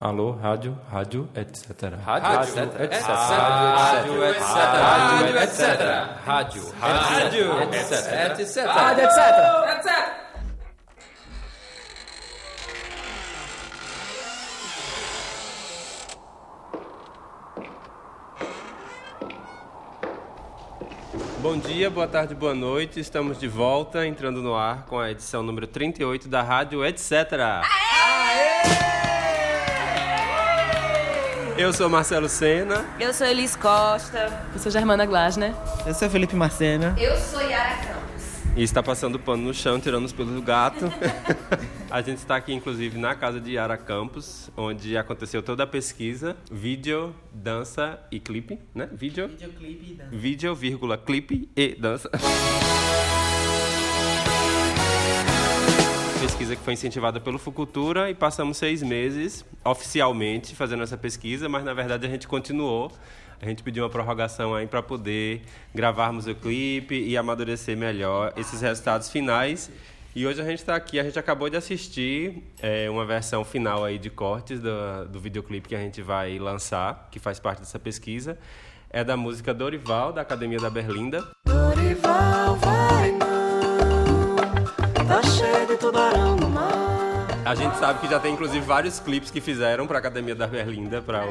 Alô, rádio, rádio, etc. Rádio, etc. Rádio, etc. Rádio, etc. Rádio, rádio, etc. etc. Rádio, etc. Bom dia, boa tarde, boa noite. Estamos de volta, entrando no ar com a edição número 38 da Rádio Etc. Eu sou Marcelo Sena. Eu sou Elis Costa. Eu sou Germana Glasner. Eu sou Felipe Marcena. Eu sou Yara Campos. E está passando pano no chão, tirando os pelos do gato. a gente está aqui, inclusive, na casa de Yara Campos, onde aconteceu toda a pesquisa, vídeo, dança e clipe, né? Vídeo, Videoclipe e dança. vídeo, vírgula, clipe e dança. Pesquisa que foi incentivada pelo Fucultura e passamos seis meses oficialmente fazendo essa pesquisa, mas na verdade a gente continuou. A gente pediu uma prorrogação aí para poder gravarmos o clipe e amadurecer melhor esses resultados finais. E hoje a gente está aqui, a gente acabou de assistir é, uma versão final aí de cortes do, do videoclipe que a gente vai lançar, que faz parte dessa pesquisa. É da música Dorival, da Academia da Berlinda. Dorival vai não, tá tubarão no mar. A gente sabe que já tem inclusive vários clipes que fizeram para a Academia da Berlinda para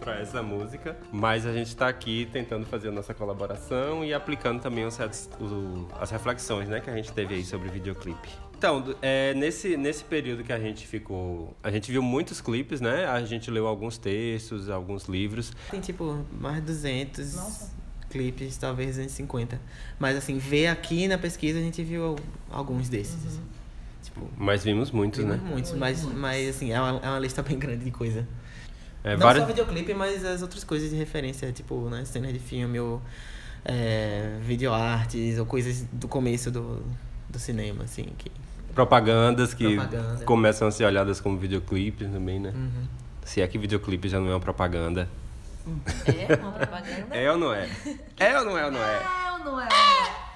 para essa música, mas a gente está aqui tentando fazer a nossa colaboração e aplicando também os, o- as reflexões, né, que a gente teve aí sobre o videoclipe. Então, é, nesse, nesse período que a gente ficou, a gente viu muitos clipes, né? A gente leu alguns textos, alguns livros. Tem tipo mais de 200 clipes, talvez 250. Mas assim, ver aqui na pesquisa a gente viu alguns desses. assim. Tipo, Mas vimos muitos, vimos né? muitos, mas, mas assim, é uma, é uma lista bem grande de coisa. É, Não várias- só videoclipe, mas as outras coisas de referência, tipo, né, cenas de filme ou é, videoartes ou coisas do começo do, do cinema, assim, que... propagandas que Propaganda. começam a ser olhadas como videoclipes também, né? Uhum. Se é que videoclipe já não é uma propaganda. É uma propaganda? É ou não é? É ou não é ou não é? É ou não é? É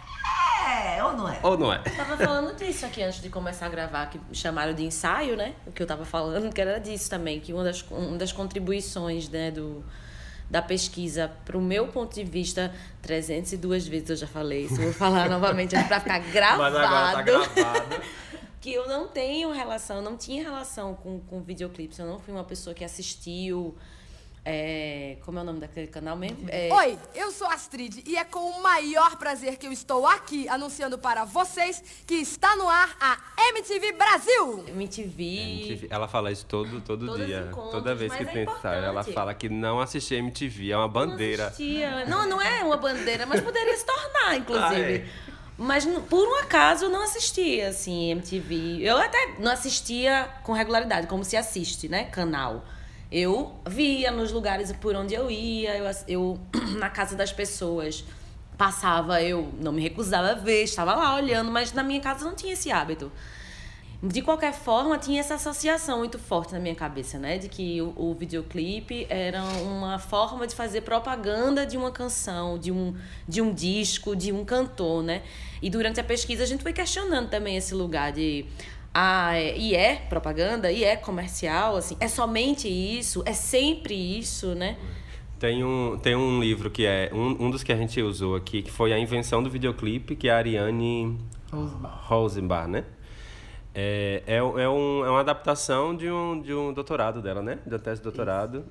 ou não é? Ou não é? Eu tava falando disso aqui antes de começar a gravar, que chamaram de ensaio, né? O que eu tava falando, que era disso também, que uma das, uma das contribuições, né, do, da pesquisa, pro meu ponto de vista, 302 vezes eu já falei isso, vou falar novamente pra ficar gravado. Mas agora tá gravado. que eu não tenho relação, não tinha relação com, com videoclipes. Eu não fui uma pessoa que assistiu. É, como é o nome daquele canal mesmo? É, Oi, eu sou Astrid e é com o maior prazer que eu estou aqui anunciando para vocês que está no ar a MTV Brasil. MTV. MTV, Ela fala isso todo, todo Todos dia. Toda vez que é tem ensaio, ela fala que não assistir MTV, é uma bandeira. Não, assistia. não, não é uma bandeira, mas poderia se tornar, inclusive. Ah, é. Mas por um acaso eu não assistia, assim, MTV. Eu até não assistia com regularidade, como se assiste, né? Canal. Eu via nos lugares por onde eu ia, eu, eu na casa das pessoas passava, eu não me recusava a ver, estava lá olhando, mas na minha casa não tinha esse hábito. De qualquer forma, tinha essa associação muito forte na minha cabeça, né? De que o, o videoclipe era uma forma de fazer propaganda de uma canção, de um, de um disco, de um cantor, né? E durante a pesquisa a gente foi questionando também esse lugar de. Ah, é- e é propaganda? E é comercial? Assim, é somente isso? É sempre isso, né? Tem um, tem um livro que é um, um dos que a gente usou aqui, que foi a invenção do videoclipe, que é a Ariane Rosenbach, né? É, é, um- é, um, é uma adaptação de um, de um doutorado dela, né? Da tese de doutorado.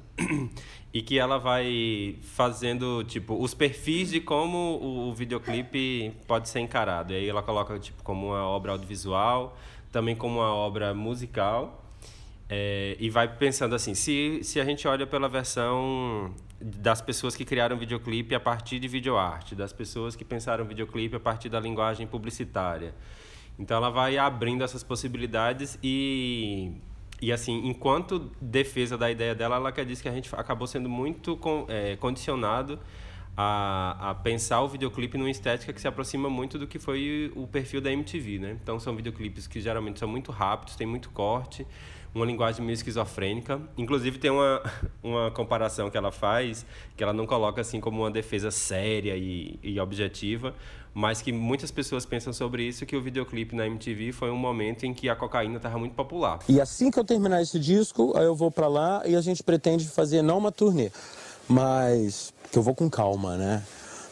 E que ela vai fazendo, tipo, os perfis de como o, o videoclipe pode ser encarado. E aí ela coloca, tipo, como uma obra audiovisual, também como uma obra musical. É, e vai pensando assim, se, se a gente olha pela versão das pessoas que criaram videoclipe a partir de videoarte, das pessoas que pensaram videoclipe a partir da linguagem publicitária. Então ela vai abrindo essas possibilidades e e assim, enquanto defesa da ideia dela, ela quer dizer que a gente acabou sendo muito con- é, condicionado a, a pensar o videoclipe numa estética que se aproxima muito do que foi o perfil da MTV, né? Então são videoclipes que geralmente são muito rápidos, tem muito corte, uma linguagem meio esquizofrênica. Inclusive tem uma, uma comparação que ela faz, que ela não coloca assim como uma defesa séria e, e objetiva, mas que muitas pessoas pensam sobre isso, que o videoclipe na MTV foi um momento em que a cocaína estava muito popular. E assim que eu terminar esse disco, eu vou para lá e a gente pretende fazer não uma turnê, mas que eu vou com calma, né?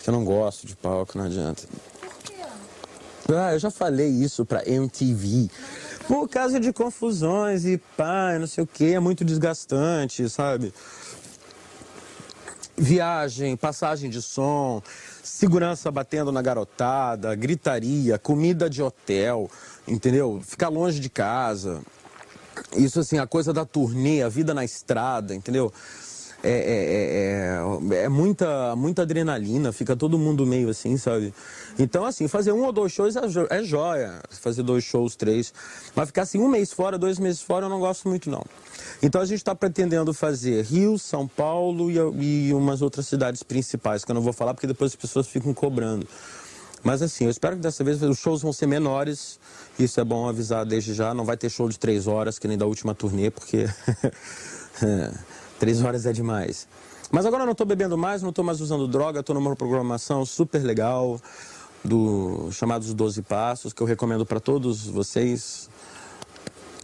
Que eu não gosto de palco, não adianta. Ah, eu já falei isso pra MTV. Por causa de confusões e pá, não sei o que, é muito desgastante, sabe? Viagem, passagem de som, segurança batendo na garotada, gritaria, comida de hotel, entendeu? Ficar longe de casa. Isso assim, a coisa da turnê, a vida na estrada, entendeu? É, é, é, é, é muita, muita adrenalina, fica todo mundo meio assim, sabe? Então, assim, fazer um ou dois shows é, é joia. Fazer dois shows, três. Mas ficar assim um mês fora, dois meses fora, eu não gosto muito, não. Então a gente está pretendendo fazer Rio, São Paulo e, e umas outras cidades principais, que eu não vou falar porque depois as pessoas ficam cobrando. Mas assim, eu espero que dessa vez os shows vão ser menores. Isso é bom avisar desde já. Não vai ter show de três horas, que nem da última turnê, porque é, três horas é demais. Mas agora eu não estou bebendo mais, não estou mais usando droga, estou numa programação super legal do chamados 12 Passos, que eu recomendo para todos vocês,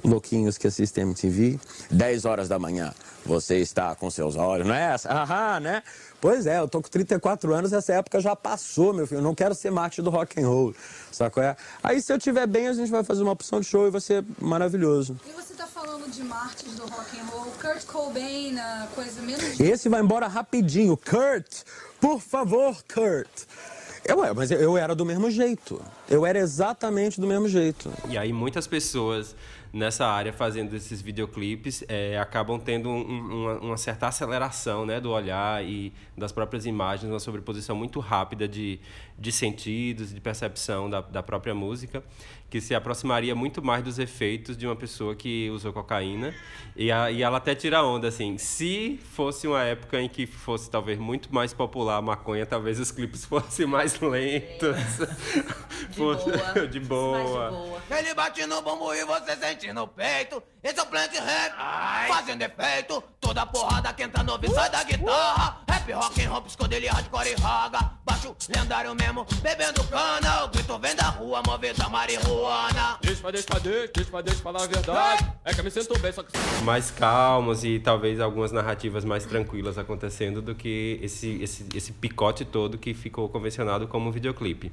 louquinhos que assistem MTV. 10 horas da manhã, você está com seus olhos, não é essa? Aham, né? Pois é, eu tô com 34 anos, essa época já passou, meu filho. Eu não quero ser mártir do rock and roll, saco é? Aí se eu tiver bem, a gente vai fazer uma opção de show e vai ser maravilhoso. E você tá falando de mártires do rock and roll, Kurt Cobain, coisa menos... Esse vai embora rapidinho. Kurt, por favor, Kurt. Eu, é, mas eu era do mesmo jeito. Eu era exatamente do mesmo jeito. E aí muitas pessoas nessa área fazendo esses videoclipes é, acabam tendo um- uma, certa aceleração né, do olhar e das próprias imagens, uma sobreposição muito rápida de, de sentidos, de percepção da, da própria música, que se aproximaria muito mais dos efeitos de uma pessoa que usou cocaína. E, a, e ela até tira onda, assim, se fosse uma época em que fosse talvez muito mais popular a maconha, talvez os clipes fossem mais lentos. Fosse- boa. de Mais boa. de boa. Ele bate no bumbum e você sente no peito. Esse é o plant rap, fazendo efeito. Toda porrada que entra no ouvido sai da guitarra. Rap, rock and roll, psicodelia, hardcore e raga. Baixo lendário mesmo, bebendo cana. O grito vem da rua, movida marihuana. Deixa, deixa, deixa, deixa, deixa falar a verdade. É que eu me sinto bem, só que. mais calmos e talvez algumas narrativas mais tranquilas acontecendo do que esse, esse, esse picote todo que ficou convencionado como videoclipe.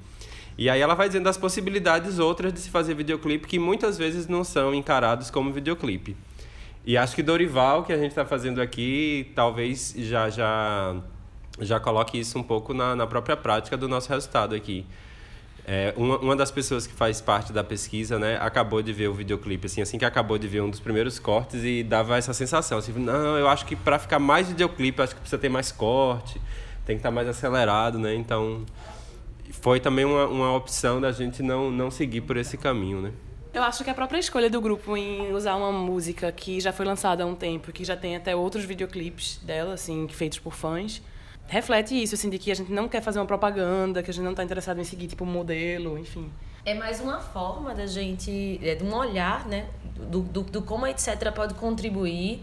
E aí ela vai dizendo das possibilidades outras de se fazer videoclipe que muitas vezes não são encarados como videoclipe. E acho que Dorival, que a gente está fazendo aqui, talvez já já já coloque isso um pouco na, na própria prática do nosso resultado aqui. É, uma, uma das pessoas que faz parte da pesquisa, né, acabou de ver o videoclipe, assim, assim que acabou de ver um dos primeiros cortes e dava essa sensação, assim, não, eu acho que para ficar mais videoclipe, acho que precisa ter mais corte, tem que estar mais acelerado, né, então foi também uma, uma opção da gente não, não seguir por esse caminho, né. Eu acho que a própria escolha do grupo em usar uma música que já foi lançada há um tempo, que já tem até outros videoclipes dela, assim, feitos por fãs, reflete isso, assim, de que a gente não quer fazer uma propaganda, que a gente não está interessado em seguir, tipo, um modelo, enfim. É mais uma forma da gente, é, de um olhar, né, do, do, do como a etc. pode contribuir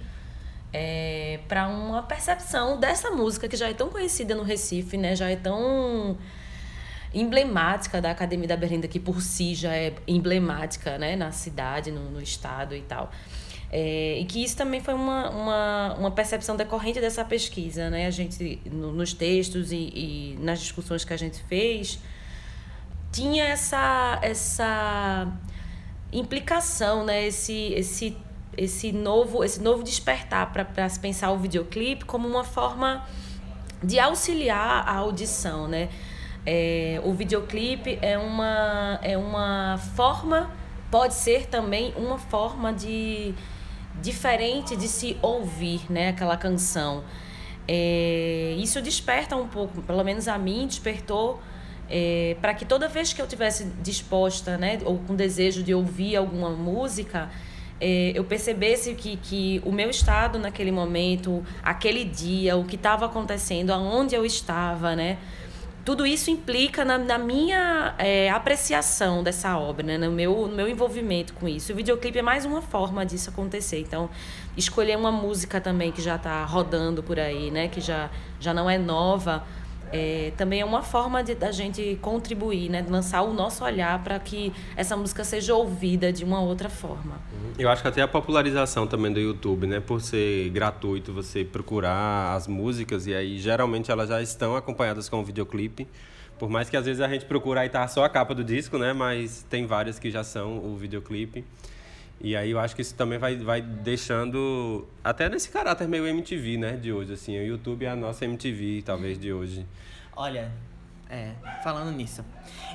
é, para uma percepção dessa música que já é tão conhecida no Recife, né, já é tão emblemática da Academia da Berlinda, que por si já é emblemática né, na cidade, no, no estado e tal. É, e que isso também foi uma, uma, uma percepção decorrente dessa pesquisa. Né? A gente, no- nos textos e, e nas discussões que a gente fez, tinha essa, essa implicação, né? esse, esse, esse, novo, esse novo despertar para se pensar o videoclipe como uma forma de auxiliar a audição, né? É, o videoclipe é uma, é uma forma, pode ser também uma forma de diferente de se ouvir, né? Aquela canção. É, isso desperta um pouco, pelo menos a mim despertou é, para que toda vez que eu tivesse disposta, né, ou com desejo de ouvir alguma música, é, eu percebesse que, que o meu estado naquele momento, aquele dia, o que estava acontecendo, aonde eu estava, né, tudo isso implica na, na minha é, apreciação dessa obra, né? no, meu, no meu envolvimento com isso. O videoclipe é mais uma forma disso acontecer. Então, escolher uma música também que já está rodando por aí, né? que já, já não é nova, é, também é uma forma de, da gente contribuir, né? de lançar o nosso olhar para que essa música seja ouvida de uma outra forma. Eu acho que até a popularização também do YouTube, né? Por ser gratuito, você procurar as músicas e aí geralmente elas já estão acompanhadas com o videoclipe. Por mais que às vezes a gente procure aí tá só a capa do disco, né? Mas tem várias que já são o videoclipe. E aí eu acho que isso também vai, vai deixando até nesse caráter meio MTV, né, de hoje assim. O YouTube é a nossa MTV, talvez de hoje. Olha, é, falando nisso.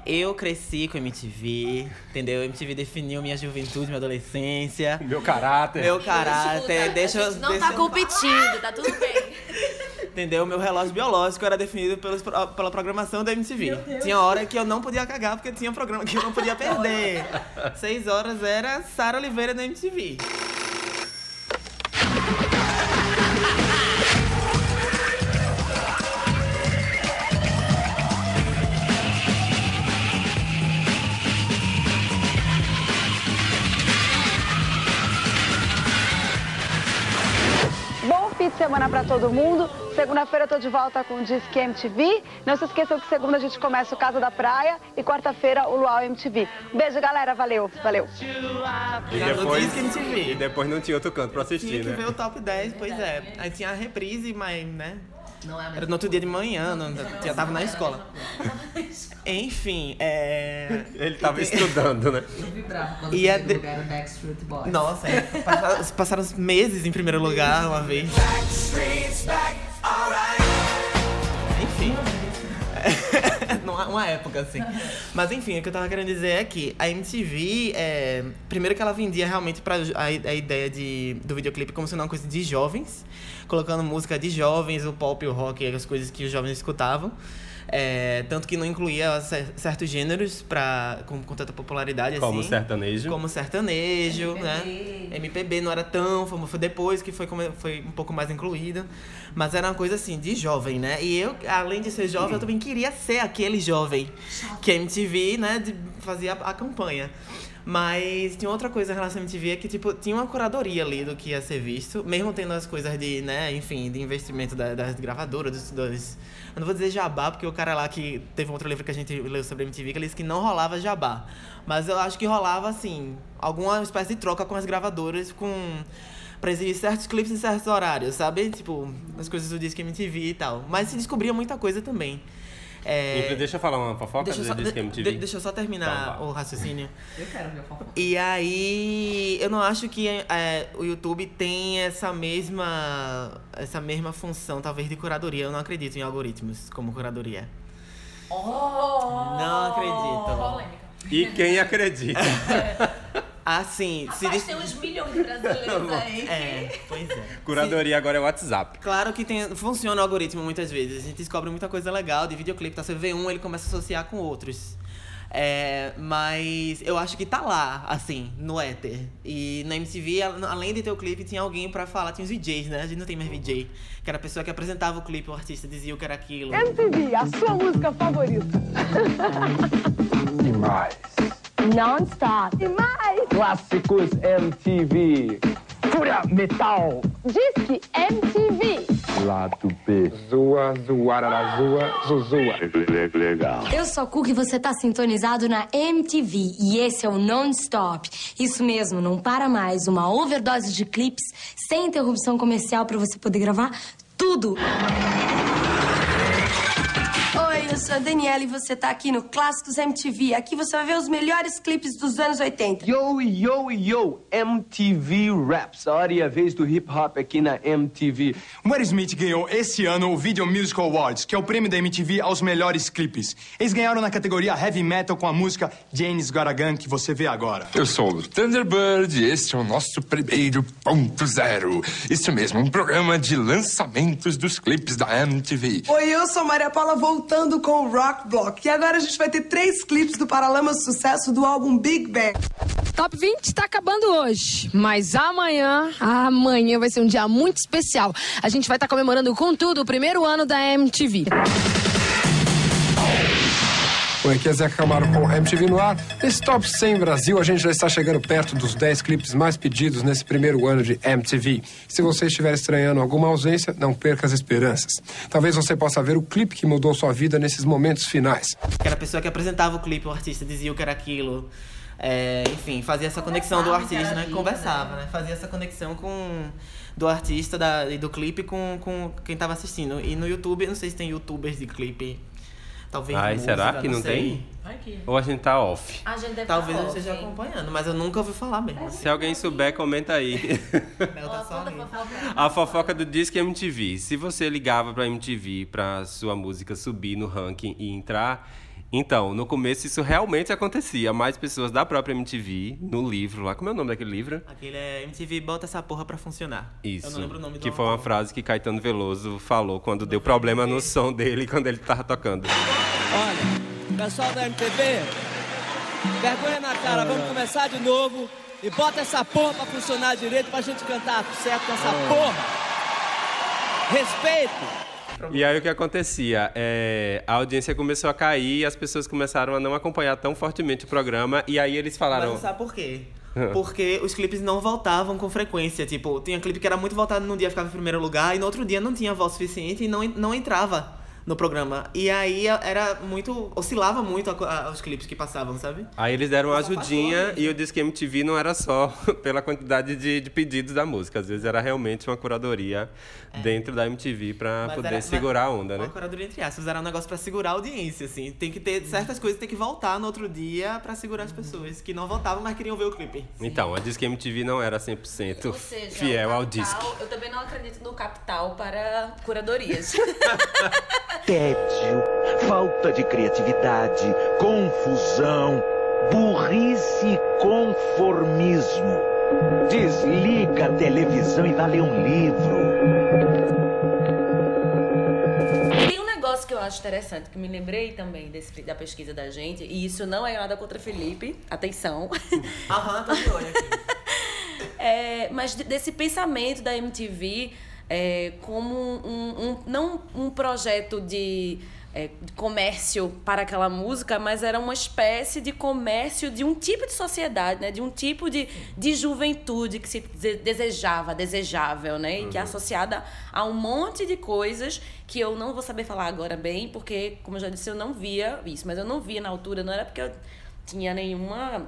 Eu cresci com MTV, entendeu? MTV definiu minha juventude, minha adolescência. Meu caráter. Meu caráter. Deixa eu. Não deixa tá eu- competindo, tá tudo bem. Entendeu? Meu relógio biológico era definido pelos, pela programação da MTV. Tinha hora que eu não podia cagar porque tinha um programa que eu não podia perder. Seis horas era Sara Oliveira da MTV. Para todo mundo. Segunda-feira eu tô de volta com o Disque MTV. Não se esqueçam que segunda a gente começa o Casa da Praia e quarta-feira o Luau MTV. Um beijo, galera. Valeu, valeu. E no depois, Disque MTV. e depois não tinha outro canto pra Tinha assistir, que né? ver o top 10, pois é. Aí tinha a reprise, mas, né? Não é a Era no outro dia de manhã, não, já tava na escola. Enfim, é. Ele tava estudando, né? Eu vibrava quando E o é primeiro de- lugar era Backstreet Boys. Nossa, é. Passaram, passaram os meses em primeiro lugar uma vez. Enfim. Numa uma época, assim. Mas enfim, o que eu tava querendo dizer é que a MTV, é, primeiro que ela vendia realmente pra, a, a ideia de, do videoclipe como sendo uma coisa de jovens, colocando música de jovens, o pop, o rock, as coisas que os jovens escutavam. É, tanto que não incluía cer- certos gêneros pra, com, com tanta popularidade Como assim. sertanejo. Como sertanejo, MPB. né? MPB não era tão famoso, foi depois que foi, foi um pouco mais incluída. Mas era uma coisa assim, de jovem, né? E eu, além de ser jovem, eu também queria ser aquele jovem que a MTV, né, de- fazia a, a campanha. Mas tinha outra coisa em relação à MTV, é que, tipo, tinha uma curadoria ali do que ia ser visto, mesmo tendo as coisas de, né, enfim, de investimento da- das gravadoras, dos, dos... Eu não vou dizer jabá, porque o cara lá que teve um outro livro que a gente leu sobre a MTV, que ele disse que não rolava jabá. Mas eu acho que rolava, assim, alguma espécie de troca com as gravadoras, com... Pra exibir certos clipes em certos horários, sabe? Tipo, as coisas do Disque MTV e tal. Mas se descobria muita coisa também. É... Deixa eu falar uma fofoca Deixa eu, só, Disque de- MTV. de- deixa eu só terminar Então, o raciocínio. Eu quero ver a fofoca. E aí, eu não acho que é, o YouTube tem essa mesma, essa mesma função, talvez, de curadoria. Eu não acredito em algoritmos como curadoria. Não acredito. E quem acredita? Assim, se Rapaz, dis- tem uns milhões de brasileiros aí. É, pois é. Curadoria agora é WhatsApp. Claro que tem, funciona o algoritmo muitas vezes. A gente descobre muita coisa legal de videoclipe. Tá, você vê um, ele começa a associar com outros. É, mas eu acho que tá lá, assim, no éter. E na MTV, além de ter o clipe, tinha alguém pra falar. Tinha os VJs, né? A gente não tem mais VJ. Que era a pessoa que apresentava o clipe, o artista dizia o que era aquilo. MTV, a sua música favorita. Demais. Non-stop. E mais. Clássicos MTV. Fúria Metal. Disque MTV. Lado B. Zoa, zoarara, zoa, zuzua. Legal. Eu sou a Cook e você tá sintonizado na MTV. E esse é o Non-Stop. Isso mesmo, não para mais. Uma overdose de clipes sem interrupção comercial pra você poder gravar tudo. Oi, eu sou a Daniela e você tá aqui no Clássicos MTV. Aqui você vai ver os melhores clipes dos anos 80. Yo, yo, yo, MTV Raps. A hora e a vez do hip hop aqui na MTV. Will Smith ganhou esse ano o Video Music Awards, que é o prêmio da MTV aos melhores clipes. Eles ganharam na categoria Heavy Metal com a música James Gun, que você vê agora. Eu sou o Thunderbird e este é o nosso primeiro ponto zero. Isso mesmo, um programa de lançamentos dos clipes da MTV. Oi, eu sou Maria Paula voltando com o Rock Block. E agora a gente vai ter três clipes do Paralamas Sucesso do álbum Big Bang. Top 20 tá acabando hoje, mas amanhã, amanhã vai ser um dia muito especial. A gente vai estar comemorando com tudo o primeiro ano da MTV. Oi, aqui é Zé Camargo com MTV no ar. Nesse Top 100 Brasil, a gente já está chegando perto dos 10 clipes mais pedidos nesse primeiro ano de MTV. Se você estiver estranhando alguma ausência, não perca as esperanças. Talvez você possa ver o clipe que mudou sua vida nesses momentos finais. Era a pessoa que apresentava o clipe, o artista dizia o que era aquilo. É, enfim, fazia essa conexão do artista, né? Conversava, né? Fazia essa conexão com do artista da, e do clipe com, com quem tava assistindo. E no YouTube, eu não sei se tem youtubers de clipe. Talvez. Ai, música, será que não sei. tem? Ou a gente tá off? A gente deve Talvez tá eu esteja acompanhando, mas eu nunca ouvi falar mesmo. Se alguém souber, comenta aí. Mel tá só. A fofoca do Disque MTV. Se você ligava pra MTV pra sua música subir no ranking e entrar. Então, no começo isso realmente acontecia. Mais pessoas da própria MTV, no livro lá. Como é o nome daquele livro? Aquele é MTV bota essa porra pra funcionar. Isso. Eu não lembro o nome do que foi uma frase que Caetano Veloso falou quando deu problema no som dele quando ele tava tocando. Olha, pessoal da MTV, vergonha na cara, vamos começar de novo e bota essa porra pra funcionar direito pra gente cantar certo nessa porra. Respeito! E aí o que acontecia? É, a audiência começou a cair e as pessoas começaram a não acompanhar tão fortemente o programa. E aí eles Mas falaram. não sabe por quê? Porque os clipes não voltavam com frequência. Tipo, tinha clipe que era muito voltado num dia ficava em primeiro lugar e no outro dia não tinha voz suficiente e não, não entrava no programa. E aí era muito. oscilava muito a- a- os clipes que passavam, sabe? Aí eles deram uma ajudinha e o Disque MTV não era só pela quantidade de, de pedidos da música. Às vezes era realmente uma curadoria dentro da MTV pra Mas poder era- segurar a onda, né? Uma curadoria entre aspas, era um negócio pra segurar a audiência, assim. Tem que ter certas coisas tem que voltar no outro dia pra segurar as pessoas que não voltavam, mas queriam ver o clipe. Então, a Disque MTV não era 100% Ou seja, fiel ao disco. Eu também não acredito no capital para curadorias. Tédio, falta de criatividade, confusão, burrice e conformismo. Desliga a televisão e vá ler um livro. Tem um negócio que eu acho interessante, que me lembrei também desse- da pesquisa da gente, e isso não é nada contra Felipe, atenção. Aham, tô de olho aqui. É, mas de- desse pensamento da MTV é, como um, um- não um projeto de, é, de comércio para aquela música, mas era uma espécie de comércio de um tipo de sociedade, né? de um tipo de, de juventude que se dese- desejava, desejável, né? e que é Uhum. associada a um monte de coisas que eu não vou saber falar agora bem, porque, como eu já disse, eu não via isso, mas eu não via na altura, não era porque eu tinha nenhuma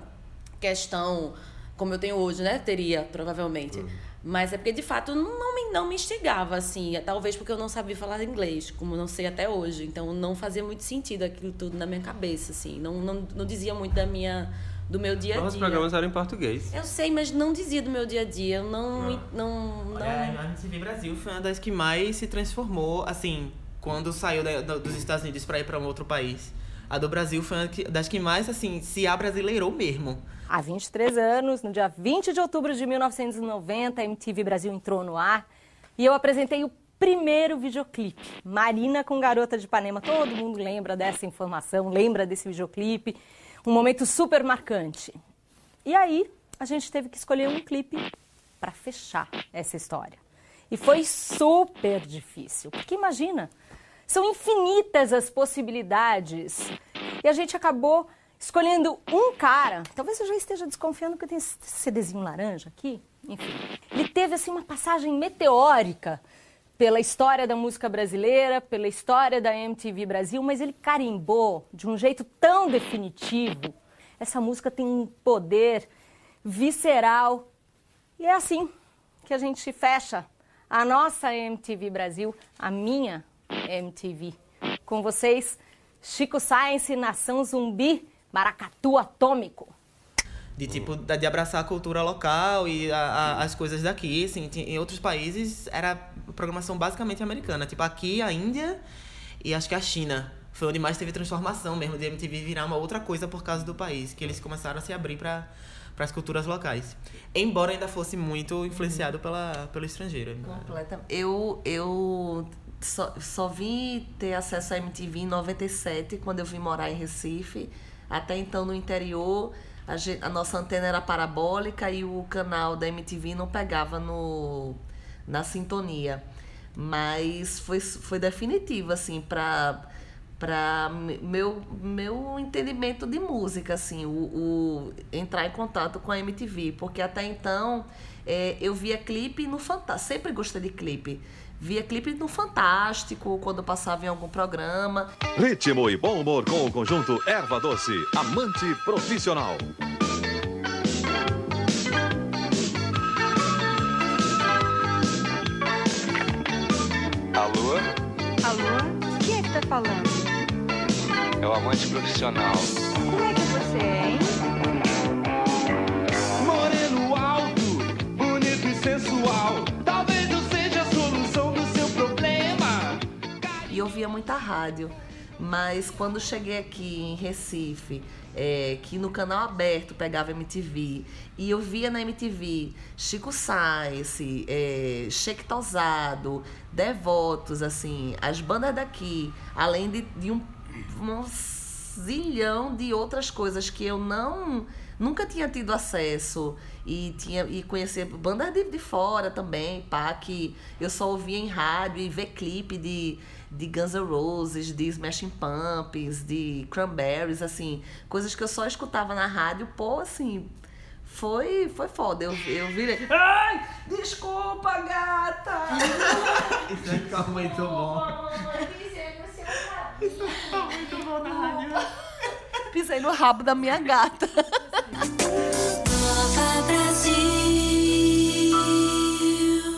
questão como eu tenho hoje, né? Teria, provavelmente. Mas é porque, de fato, não me, não me instigava, assim. Talvez porque eu não sabia falar inglês, como não sei até hoje. Então, não fazia muito sentido aquilo tudo na minha cabeça, assim. Não, não, não dizia muito da minha, do meu dia a Os dia. programas eram em português. Eu sei, mas não dizia do meu dia a dia. Eu não... não, não... Olha, a MTV Brasil foi uma das que mais se transformou, assim, quando saiu da- do- dos Estados Unidos pra ir pra um outro país. A do Brasil foi uma das que mais, assim, se abrasileirou mesmo. Há 23 anos, no dia 20 de outubro de 1990, a MTV Brasil entrou no ar e eu apresentei o primeiro videoclipe. Marina com Garota de Ipanema. Todo mundo lembra dessa informação, lembra desse videoclipe. Um momento super marcante. E aí, a gente teve que escolher um clipe para fechar essa história. E foi super difícil, porque imagina, são infinitas as possibilidades. E a gente acabou escolhendo um cara. Talvez eu já esteja desconfiando que tem esse CDzinho laranja aqui. Enfim, ele teve assim uma passagem meteórica pela história da música brasileira, pela história da MTV Brasil, mas ele carimbou de um jeito tão definitivo. Essa música tem um poder visceral. E é assim que a gente fecha a nossa MTV Brasil, a minha MTV. Com vocês, Chico Science, Nação Zumbi, Maracatu Atômico. De tipo, da- de abraçar a cultura local e a- a- as coisas daqui, assim. Em outros países era programação basicamente americana. Tipo, aqui a Índia e acho que a China. Foi onde mais teve transformação mesmo de MTV virar uma outra coisa por causa do país. Que eles começaram a se abrir para as culturas locais. Embora ainda fosse muito influenciado pela, pelo estrangeiro. Completamente. Eu, eu só, só vim ter acesso à MTV em 97, quando eu vim morar em Recife. Até então, no interior, a, gen- a nossa antena era parabólica e o canal da MTV não pegava no, na sintonia. Mas foi, foi definitivo, assim, para para meu meu entendimento de música assim o, o entrar em contato com a MTV porque até então é, eu via clipe no Fantástico sempre gostei de clipe via clipe no Fantástico quando passava em algum programa Ritmo e bom humor com o conjunto Erva Doce, amante profissional. Alô? Alô? Quem é que tá falando? É o amante profissional. Como é que você é, hein? Moreno alto, bonito e sensual. E eu via muita rádio. Mas quando cheguei aqui em Recife, é, que no canal aberto pegava MTV, e eu via na MTV Chico Sainz, é, Sheik Tosado, Devotos, assim, as bandas daqui, além de, de um zilhão de outras coisas que eu não nunca tinha tido acesso e tinha e conhecer bandas de, de fora também, pá, que eu só ouvia em rádio e ver clipe de, de Guns N' Roses, de Smashing Pumpkins, de Cranberries, assim, coisas que eu só escutava na rádio, pô, assim, foi, foi foda. Eu, eu virei. Ai! Desculpa, gata! Isso vai ficar muito bom. Isso ficar muito bom na rádio. Pisei no rabo da minha gata.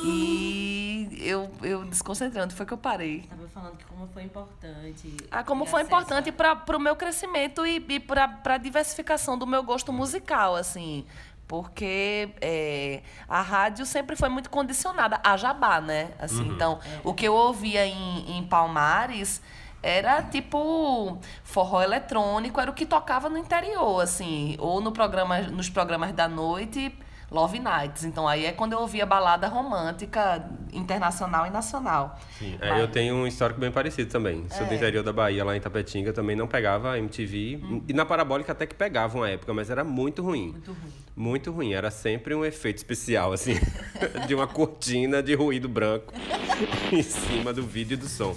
E eu, eu desconcentrei. Onde foi que eu parei? Tava falando que como foi importante. Ah, como foi acesso importante para o meu crescimento e, e para a diversificação do meu gosto musical, assim. Porque é, a rádio sempre foi muito condicionada a jabá, né? Assim, Uhum. Então, o que eu ouvia em, em Palmares era tipo forró eletrônico, era o que tocava no interior, assim. Ou no programa, nos programas da noite, Love Nights. Então, aí é quando eu ouvia balada romântica internacional e nacional. Sim, é, eu tenho um histórico bem parecido também. Sou do É. interior da Bahia, lá em Tapetinga, também não pegava a MTV. E na Parabólica até que pegava uma época, mas era muito ruim. Muito ruim. Muito ruim. Era sempre um efeito especial, assim, de uma cortina de ruído branco em cima do vídeo e do som.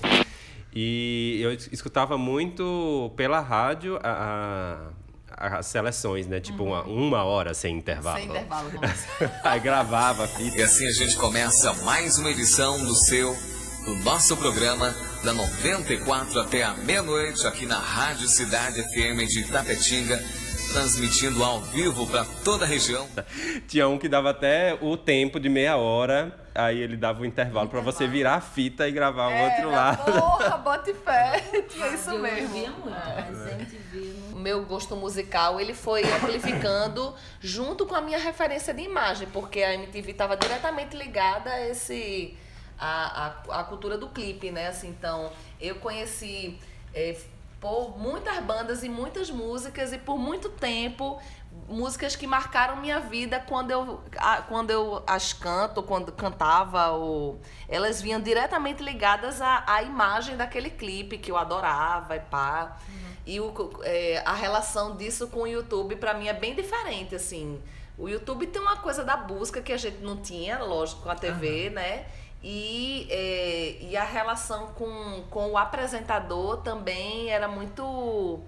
E eu es- escutava muito pela rádio a- a- as seleções, né? Tipo, uma, uma hora sem intervalo. Sem intervalo, Aí gravava a fita. E assim a gente começa mais uma edição do seu, do nosso programa, da 94 até a meia-noite, aqui na Rádio Cidade FM de Itapetinga, transmitindo ao vivo para toda a região. Tinha um que dava até o tempo de meia hora, aí ele dava o intervalo pra você virar a fita e gravar o outro lado. Porra, bote fé. Tinha isso Eu mesmo. ouvia muito, mas MTV O meu gosto musical, ele foi amplificando junto com a minha referência de imagem, porque a MTV estava diretamente ligada a esse a, a, a cultura do clipe, né? Assim, então, eu conheci é, por muitas bandas e muitas músicas e por muito tempo músicas que marcaram minha vida quando eu, quando eu as canto, quando cantava, ou, elas vinham diretamente ligadas à, à imagem daquele clipe que eu adorava e pá. E o, é, a relação disso com o YouTube, pra mim, é bem diferente, assim. O YouTube tem uma coisa da busca que a gente não tinha, lógico, com a TV, né? E, é, e a relação com, com o apresentador também era muito.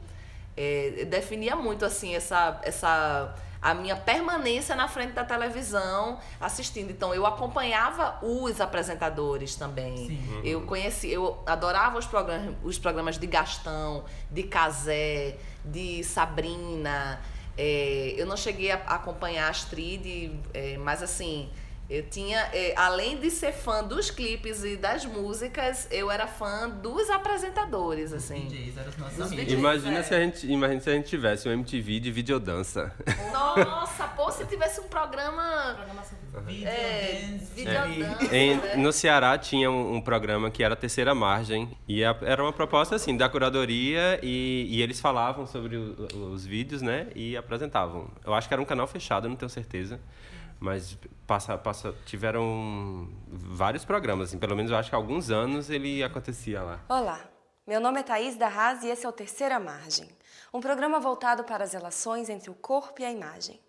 é, definia muito, assim, essa, essa. A minha permanência na frente da televisão assistindo. Então, eu acompanhava os apresentadores também. Sim. Eu conheci, eu adorava os programas, os programas de Gastão, de Casé, de Sabrina. É, eu não cheguei a a acompanhar a Astrid, é, mas assim, eu tinha, é, além de ser fã dos clipes e das músicas, eu era fã dos apresentadores, assim. DJs, Imagina, é. se a gente, imagina se a gente tivesse um MTV de videodança. Nossa, pô, se tivesse um programa. É, videodança. Em- né? no Ceará tinha um, um programa que era Terceira Margem e a- era uma proposta assim da curadoria e, e eles falavam sobre o- os vídeos, né? E apresentavam. Eu acho que era um canal fechado, não tenho certeza, mas passa, passa, tiveram vários programas, assim, pelo menos eu acho que há alguns anos ele acontecia lá. Olá, meu nome é Thaís Darraz e esse é o Terceira Margem, um programa voltado para as relações entre o corpo e a imagem.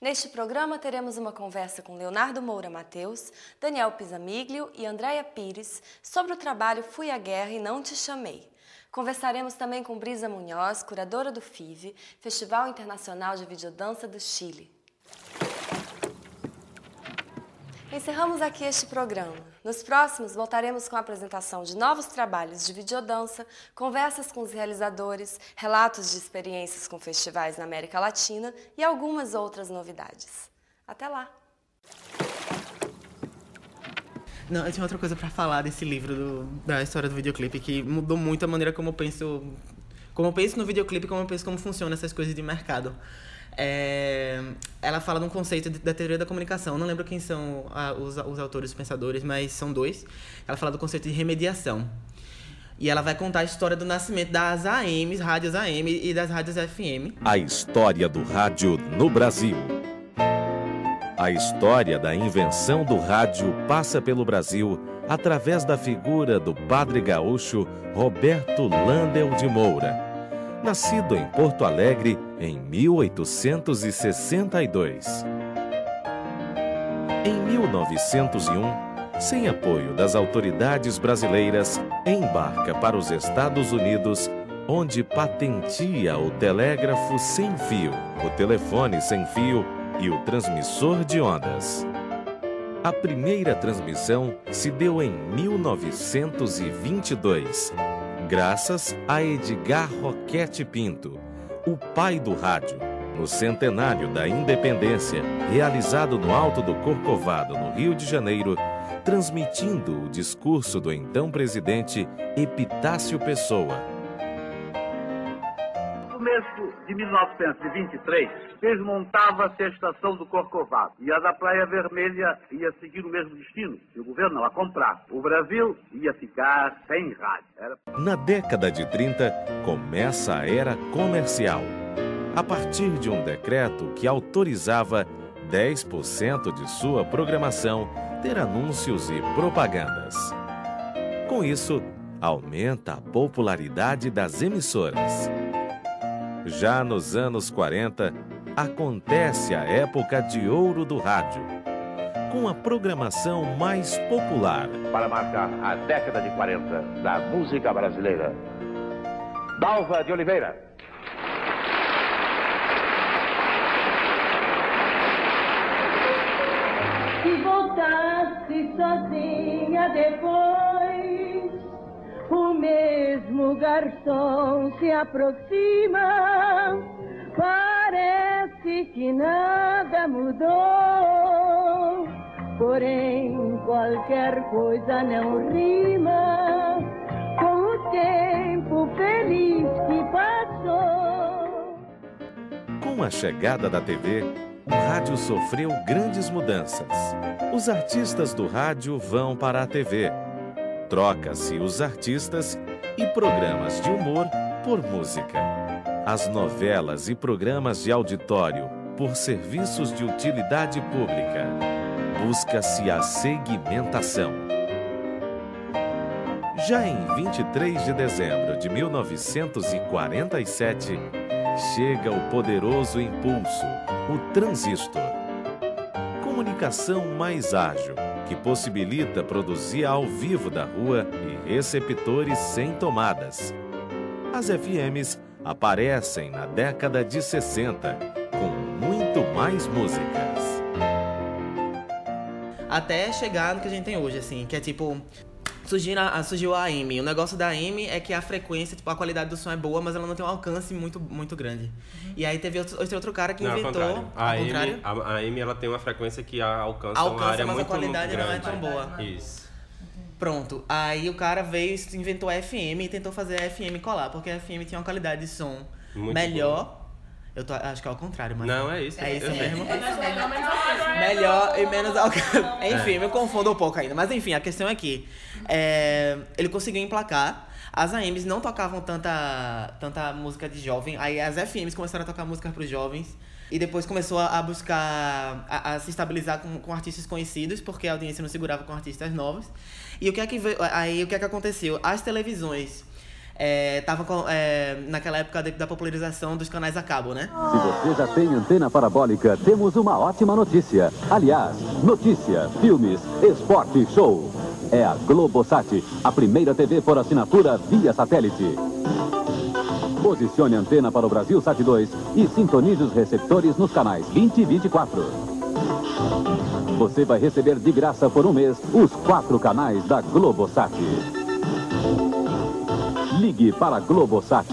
Neste programa teremos uma conversa com Leonardo Moura Mateus, Daniel Pisamiglio e Andréia Pires sobre o trabalho Fui à Guerra e Não Te Chamei, Conversaremos também com Brisa Munhoz, curadora do FIVE, Festival Internacional de Videodança do Chile. Encerramos aqui este programa. Nos próximos, voltaremos com a apresentação de novos trabalhos de videodança, conversas com os realizadores, relatos de experiências com festivais na América Latina e algumas outras novidades. Até lá! Não, eu tinha outra coisa pra falar desse livro do- da história do videoclipe que mudou muito a maneira como eu penso, como eu penso no videoclipe, como eu penso como funciona essas coisas de mercado. É, ela fala de um conceito de- da teoria da comunicação. Eu não lembro quem são ah, os, os autores, os pensadores, mas são dois. Ela fala do conceito de remediação. E ela vai contar a história do nascimento das AMs, rádios AM e das rádios FM. A história do rádio no Brasil. A história da invenção do rádio passa pelo Brasil através da figura do padre gaúcho Roberto Landel de Moura. Nascido em Porto Alegre em 1862. Em 1901, sem apoio das autoridades brasileiras, embarca para os Estados Unidos, onde patenteia o telégrafo sem fio, o telefone sem fio e o transmissor de ondas. A primeira transmissão se deu em 1922, graças a Edgar Roquete Pinto, o pai do rádio, no centenário da independência, realizado no Alto do Corcovado, no Rio de Janeiro, transmitindo o discurso do então presidente Epitácio Pessoa. Começo de 1923, desmontava-se a estação do Corcovado e a da Praia Vermelha ia seguir o mesmo destino, o governo não a comprar. O Brasil ia ficar sem rádio. Era... Na década de 30, começa a era comercial, a partir de um decreto que autorizava 10% de sua programação ter anúncios e propagandas. Com isso, aumenta a popularidade das emissoras. Já nos anos 40, acontece a época de ouro do rádio, com a programação mais popular. Para marcar a década de 40 da música brasileira. Dalva de Oliveira. Se voltasse sozinha depois, mesmo garçom se aproxima. Parece que nada mudou, porém qualquer coisa não rima com o tempo feliz que passou. Com a chegada da TV, o rádio sofreu grandes mudanças. Os artistas do rádio vão para a TV. Troca-se os artistas e programas de humor por música. As novelas e programas de auditório por serviços de utilidade pública. Busca-se a segmentação. Já em 23 de dezembro de 1947, chega o poderoso impulso, o transistor. Comunicação mais ágil, que possibilita produzir ao vivo da rua e receptores sem tomadas. As FMs aparecem na década de 60, com muito mais músicas. Até chegar no que a gente tem hoje, assim, que é tipo. Surgiu a, surgiu a AM. O negócio da AM é que a frequência, tipo, a qualidade do som é boa, mas ela não tem um alcance muito, muito grande. E aí teve outro, outro cara que Não, inventou. contrário. A ao AM, contrário? a, a AM ela tem uma frequência que a- alcança, Alcança, uma área mas a muito qualidade não é grande. tão boa. Isso. Pronto. Aí o cara veio, e inventou a FM e tentou fazer a FM colar, porque a FM tinha uma qualidade de som Muito melhor. Eu tô, acho que é ao contrário, mas. Não, é isso. É isso Eu- mesmo. É Melhor e menos alcance. Enfim, É. me confundo um pouco ainda. Mas enfim, a questão é que é, ele conseguiu emplacar. As AMs não tocavam tanta, tanta música de jovem. Aí as FMs começaram a tocar música para os jovens. E depois começou a, a buscar, a, a se estabilizar com, com artistas conhecidos, porque a audiência não segurava com artistas novos. E o que é que veio, aí o que é que aconteceu? As televisões estavam naquela época da popularização dos canais a cabo, né? Se você já tem antena parabólica, temos uma ótima notícia. Aliás, notícia, filmes, esporte, show. É a Globosat, a primeira TV por assinatura via satélite. Posicione a antena para o Brasil Sat 2 e sintonize os receptores nos canais 20 e 24. Você vai receber de graça por um mês os quatro canais da Globosat. Ligue para Globosat.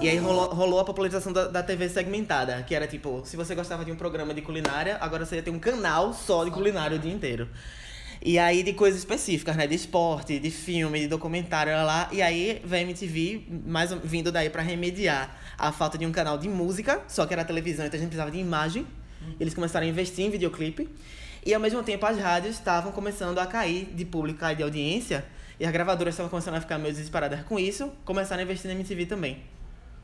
E aí rolou, rolou a popularização da, da TV segmentada, que era tipo, se você gostava de um programa de culinária, agora você ia ter um canal só de culinária o dia inteiro. E aí de coisas específicas, né? De esporte, de filme, de documentário, lá, lá. E aí vem MTV mais ou- vindo daí pra remediar a falta de um canal de música, só que era televisão, então a gente precisava de imagem. Eles começaram a investir em videoclipe. E ao mesmo tempo as rádios estavam começando a cair de público, cair de audiência. E as gravadoras estavam começando a ficar meio desesperadas com isso, começaram a investir na MTV também.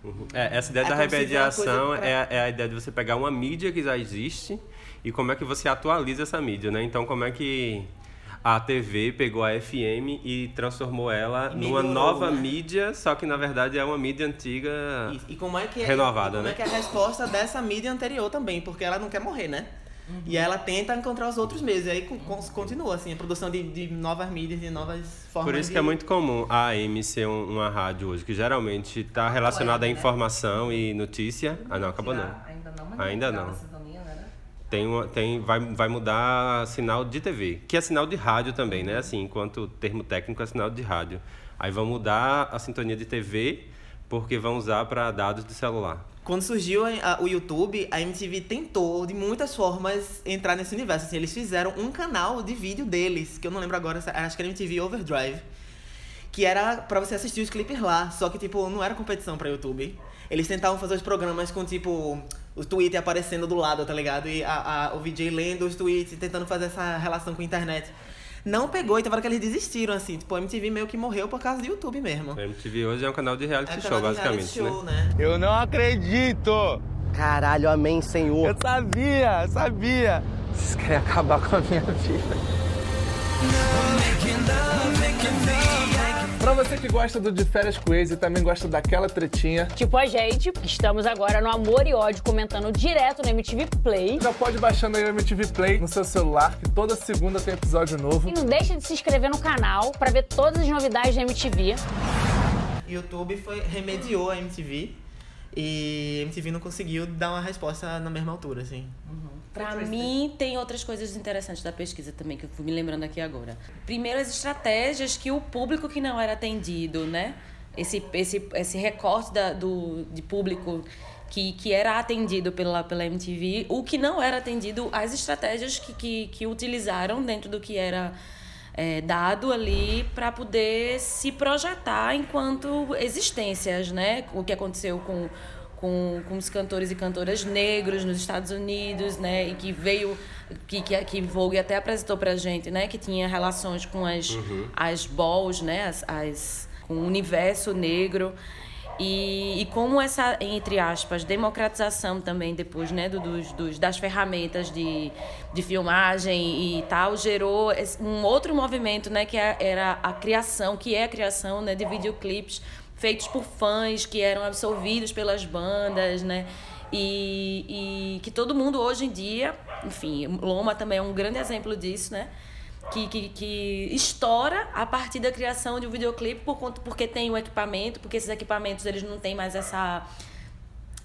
Uhum. É, essa ideia É da remediação pra- é, a- é a ideia de você pegar uma mídia que já existe e como é que você atualiza essa mídia, né? Então, como é que a TV pegou a FM e transformou ela E numa melhorou, nova né? mídia, só que na verdade é uma mídia antiga E como é que é, renovada, e como né? é que é a resposta dessa mídia anterior também, porque ela não quer morrer, né? E aí ela tenta encontrar os outros meios, e aí con- con- continua assim, a produção de, de novas mídias, de novas formas Por isso de... que é muito comum a AM ser um- uma rádio hoje, que geralmente está relacionada a informação e notícia. Ah, não, acabou não. Ainda não, mas Ainda não. sintonia, né? Tem, uma, tem vai, vai mudar sinal de TV, que é sinal de rádio também, né? Assim, enquanto termo técnico é sinal de rádio. Aí vão mudar a sintonia de TV, porque vão usar para dados de celular. Quando surgiu a- a- o YouTube, a MTV tentou de muitas formas entrar nesse universo. Assim, eles fizeram um canal de vídeo deles, que eu não lembro agora, acho que era MTV Overdrive, que era pra você assistir os clipes lá, só que tipo, não era competição pra YouTube. Eles tentavam fazer os programas com tipo o tweet aparecendo do lado, tá ligado? E a, a- o VJ lendo os tweets, tentando fazer essa relação com a internet. Não pegou, e teve hora que eles desistiram, assim. Tipo, a MTV meio que morreu por causa do YouTube mesmo. A MTV hoje é um canal de reality É um show, canal de reality basicamente, show, né? Eu não acredito! Caralho, amém, Senhor. Eu sabia, sabia! Vocês querem acabar com a minha vida. Pra você que gosta do De Férias com Ex e também gosta daquela tretinha, Tipo a gente, estamos agora no Amor e Ódio comentando direto na MTV Play. já pode baixando aí o MTV Play no seu celular, que toda segunda tem episódio novo. E não deixa de se inscrever no canal para ver todas as novidades da MTV. YouTube foi, remediou a MTV e a MTV não conseguiu dar uma resposta na mesma altura, assim. Pra mim, tem outras coisas interessantes da pesquisa também, que eu fui me lembrando aqui agora. Primeiro, as estratégias que o público que não era atendido, né? Esse, esse, esse recorte da, do, de público que, que era atendido pela, pela MTV, o que não era atendido, as estratégias que, que, que utilizaram dentro do que era é, dado ali para poder se projetar enquanto existências, né? O que aconteceu com, com, com os cantores e cantoras negros nos Estados Unidos, né? E que veio, que, que, que Vogue até apresentou pra gente, né? Que tinha relações com as, Uhum. as balls, né? As, as, com o universo negro. E, e como essa, entre aspas, democratização também depois, né, do- dos, dos, das ferramentas de, de filmagem e tal, gerou um outro movimento, né, que é- era a criação, que é a criação, né, de videoclipes feitos por fãs, que eram absorvidos pelas bandas, né, e, e que todo mundo hoje em dia, enfim, Loma também é um grande exemplo disso, né, que, que, que estoura a partir da criação de um videoclipe por conta, porque tem o equipamento, porque esses equipamentos eles não têm mais essa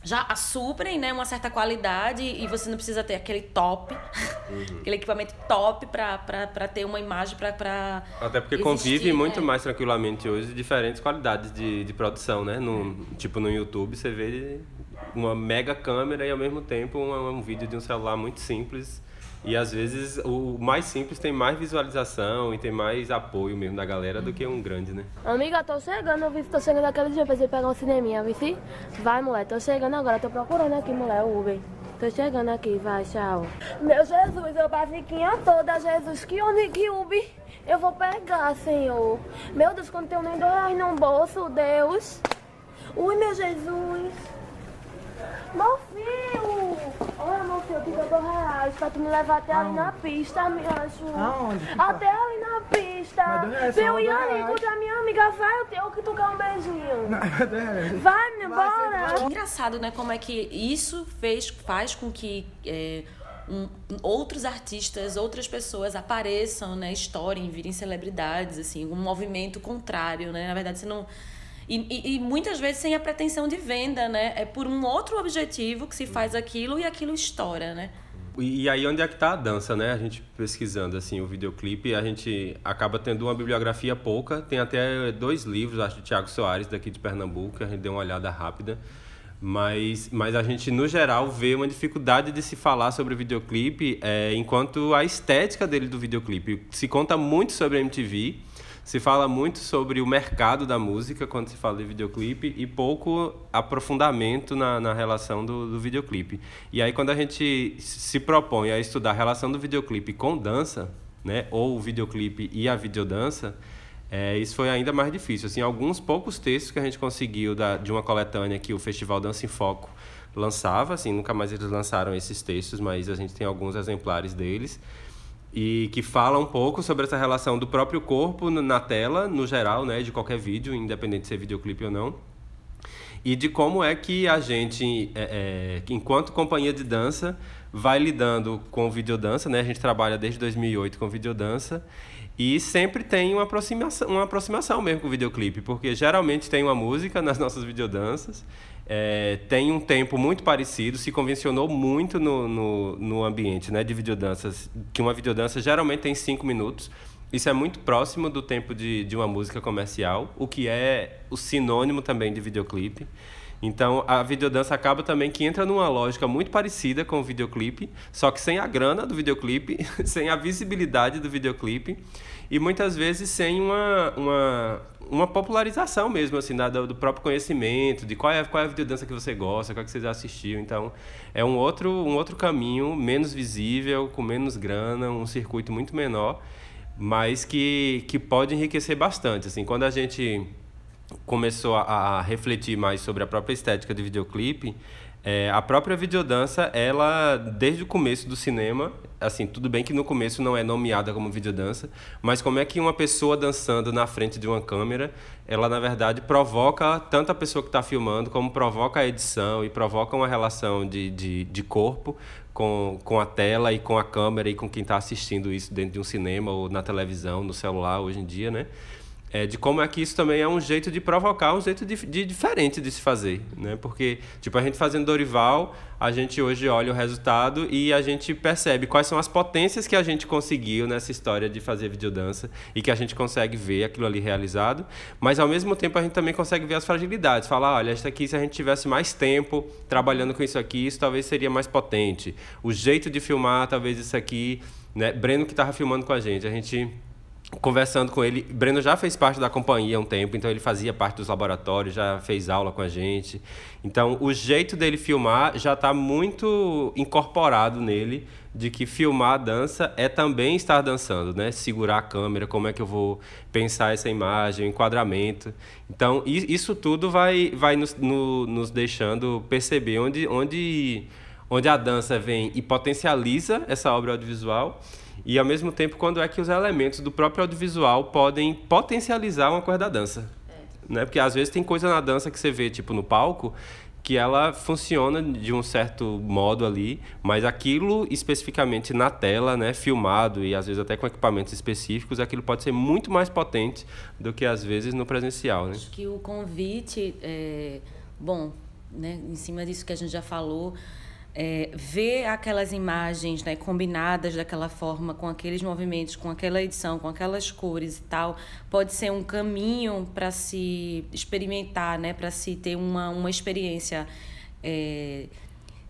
já suprem né, uma certa qualidade e você não precisa ter aquele top, aquele equipamento top para ter uma imagem para Até porque convive muito mais tranquilamente hoje diferentes qualidades de, de produção, né? No, tipo no YouTube você vê uma mega câmera e ao mesmo tempo um, um vídeo de um celular muito simples. E às vezes o mais simples tem mais visualização e tem mais apoio mesmo da galera do que um grande, né? Amiga, tô chegando, eu vi tô chegando aquele dia pra você pegar um cineminha, vi se? Vai, mulher, tô chegando agora, tô procurando aqui, mulher, o Uber. Tô chegando aqui, vai, tchau. Meu Jesus, eu basiquinha toda, Jesus, que onde Uber eu vou pegar, Senhor? Meu Deus, quando tenho nem dois reais no bolso, Deus. Ui, meu Jesus. Meu filho! Olha, meu filho, te dou dois reais pra tu me levar até ali na pista, me acho. Aonde? Até ali na pista. Meu Yanni, reais. encontra minha amiga, vai, eu tenho que tu quer um beijinho. Vai, Vai, menina, bora. Engraçado, né? Como é que isso fez, faz com que é, um, outros artistas, outras pessoas apareçam, né, estourem, virem celebridades, assim, um movimento contrário, né? Na verdade, você não e, e, e, muitas vezes sem a pretensão de venda, né? É por um outro objetivo que se faz aquilo e aquilo estoura, né? E, e aí onde é que está a dança, né? A gente pesquisando assim o videoclipe, a gente acaba tendo uma bibliografia pouca. Tem até dois livros, acho de Tiago Soares daqui de Pernambuco, a gente deu uma olhada rápida. Mas, mas a gente, no geral, vê uma dificuldade de se falar sobre o videoclipe é, enquanto a estética dele do videoclipe. Se conta muito sobre a MTV, se fala muito sobre o mercado da música quando se fala de videoclipe e pouco aprofundamento na, na relação do, do videoclipe. E aí, quando a gente se propõe a estudar a relação do videoclipe com dança, né, ou o videoclipe e a videodança, é, isso foi ainda mais difícil. Assim, alguns poucos textos que a gente conseguiu da, de uma coletânea que o Festival Dança em Foco lançava, assim, nunca mais eles lançaram esses textos, mas a gente tem alguns exemplares deles e que fala um pouco sobre essa relação do próprio corpo na tela, no geral, né, de qualquer vídeo, independente de ser videoclipe ou não, e de como é que a gente, é, é, enquanto companhia de dança, vai lidando com videodança, né? A gente trabalha desde 2008 com videodança e sempre tem uma aproximação, uma aproximação mesmo com o videoclipe, porque geralmente tem uma música nas nossas videodanças é, tem um tempo muito parecido, se convencionou muito no, no, no, ambiente né, de videodanças, que uma videodança geralmente tem cinco minutos. Isso é muito próximo do tempo de, de uma música comercial, o que é o sinônimo também de videoclipe. Então a videodança acaba também que entra numa lógica muito parecida com o videoclipe, só que sem a grana do videoclipe, sem a visibilidade do videoclipe e muitas vezes sem uma, uma, uma popularização mesmo, assim, da, do próprio conhecimento, de qual é, qual é a videodança que você gosta, qual é que você já assistiu. Então, é um outro, um outro caminho, menos visível, com menos grana, um circuito muito menor, mas que, que pode enriquecer bastante. Assim, quando a gente começou a, refletir mais sobre a própria estética de videoclipe, é, a própria videodança, ela, desde o começo do cinema, assim, tudo bem que no começo não é nomeada como videodança, mas como é que uma pessoa dançando na frente de uma câmera, ela, na verdade, provoca tanto a pessoa que está filmando, como provoca a edição e provoca uma relação de, de, de corpo com, com a tela e com a câmera e com quem está assistindo isso dentro de um cinema ou na televisão, no celular, hoje em dia, né? É, de como é que isso também é um jeito de provocar, um jeito de, de, diferente de se fazer, né? Porque, tipo, a gente fazendo Dorival, a gente hoje olha o resultado e a gente percebe quais são as potências que a gente conseguiu nessa história de fazer videodança e que a gente consegue ver aquilo ali realizado, mas ao mesmo tempo a gente também consegue ver as fragilidades, falar, olha, isso aqui se a gente tivesse mais tempo trabalhando com isso aqui, isso talvez seria mais potente. O jeito de filmar, talvez isso aqui, né? Breno que estava filmando com a gente, a gente conversando com ele, Breno já fez parte da companhia há um tempo, então ele fazia parte dos laboratórios, já fez aula com a gente. Então, o jeito dele filmar já está muito incorporado nele de que filmar a dança é também estar dançando, né? Segurar a câmera, como é que eu vou pensar essa imagem, enquadramento. Então, isso tudo vai, vai nos, no, nos deixando perceber onde, onde, onde a dança vem e potencializa essa obra audiovisual e ao mesmo tempo quando é que os elementos do próprio audiovisual podem potencializar uma coisa da dança. É. Né? Porque às vezes tem coisa na dança que você vê, tipo, no palco, que ela funciona de um certo modo ali, mas aquilo especificamente na tela, né, filmado e às vezes até com equipamentos específicos, aquilo pode ser muito mais potente do que às vezes no presencial, né? Acho que o convite, é, bom, né, em cima disso que a gente já falou, é, ver aquelas imagens né, combinadas daquela forma, com aqueles movimentos, com aquela edição, com aquelas cores e tal, pode ser um caminho para se experimentar, né, para se ter uma, uma experiência é,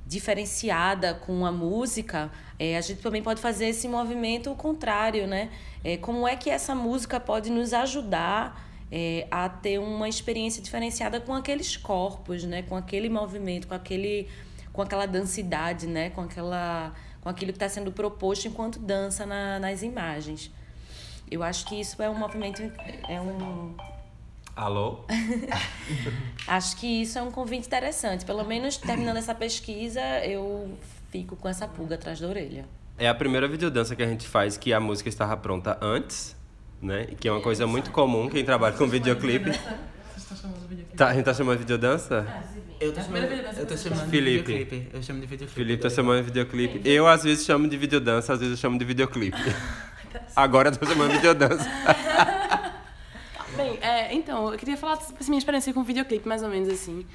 diferenciada com a música. É, a gente também pode fazer esse movimento contrário, né? É, como é que essa música pode nos ajudar é, a ter uma experiência diferenciada com aqueles corpos, né? Com aquele movimento, com aquele com aquela dancidade, né? Com aquela com aquilo que está sendo proposto enquanto dança na, nas imagens. Eu acho que isso é um movimento é um Alô? acho que isso é um convite interessante. Pelo menos terminando essa pesquisa, eu fico com essa pulga atrás da orelha. É a primeira videodança que a gente faz que a música estava pronta antes, né? Que é uma coisa muito comum quem trabalha com videoclipe. tá chamando de videoclipe. Tá, a gente tá chamando de videodança? Eu tô chamando, eu tô chamando de Felipe. videoclipe. Eu chamo de videoclipe. Felipe tá chamando de videoclipe. Eu, às vezes, chamo de videodança, às vezes eu chamo de videoclipe. Agora eu tô chamando de videodança. Bem, é, então, eu queria falar sobre minha experiência com videoclipe, mais ou menos assim.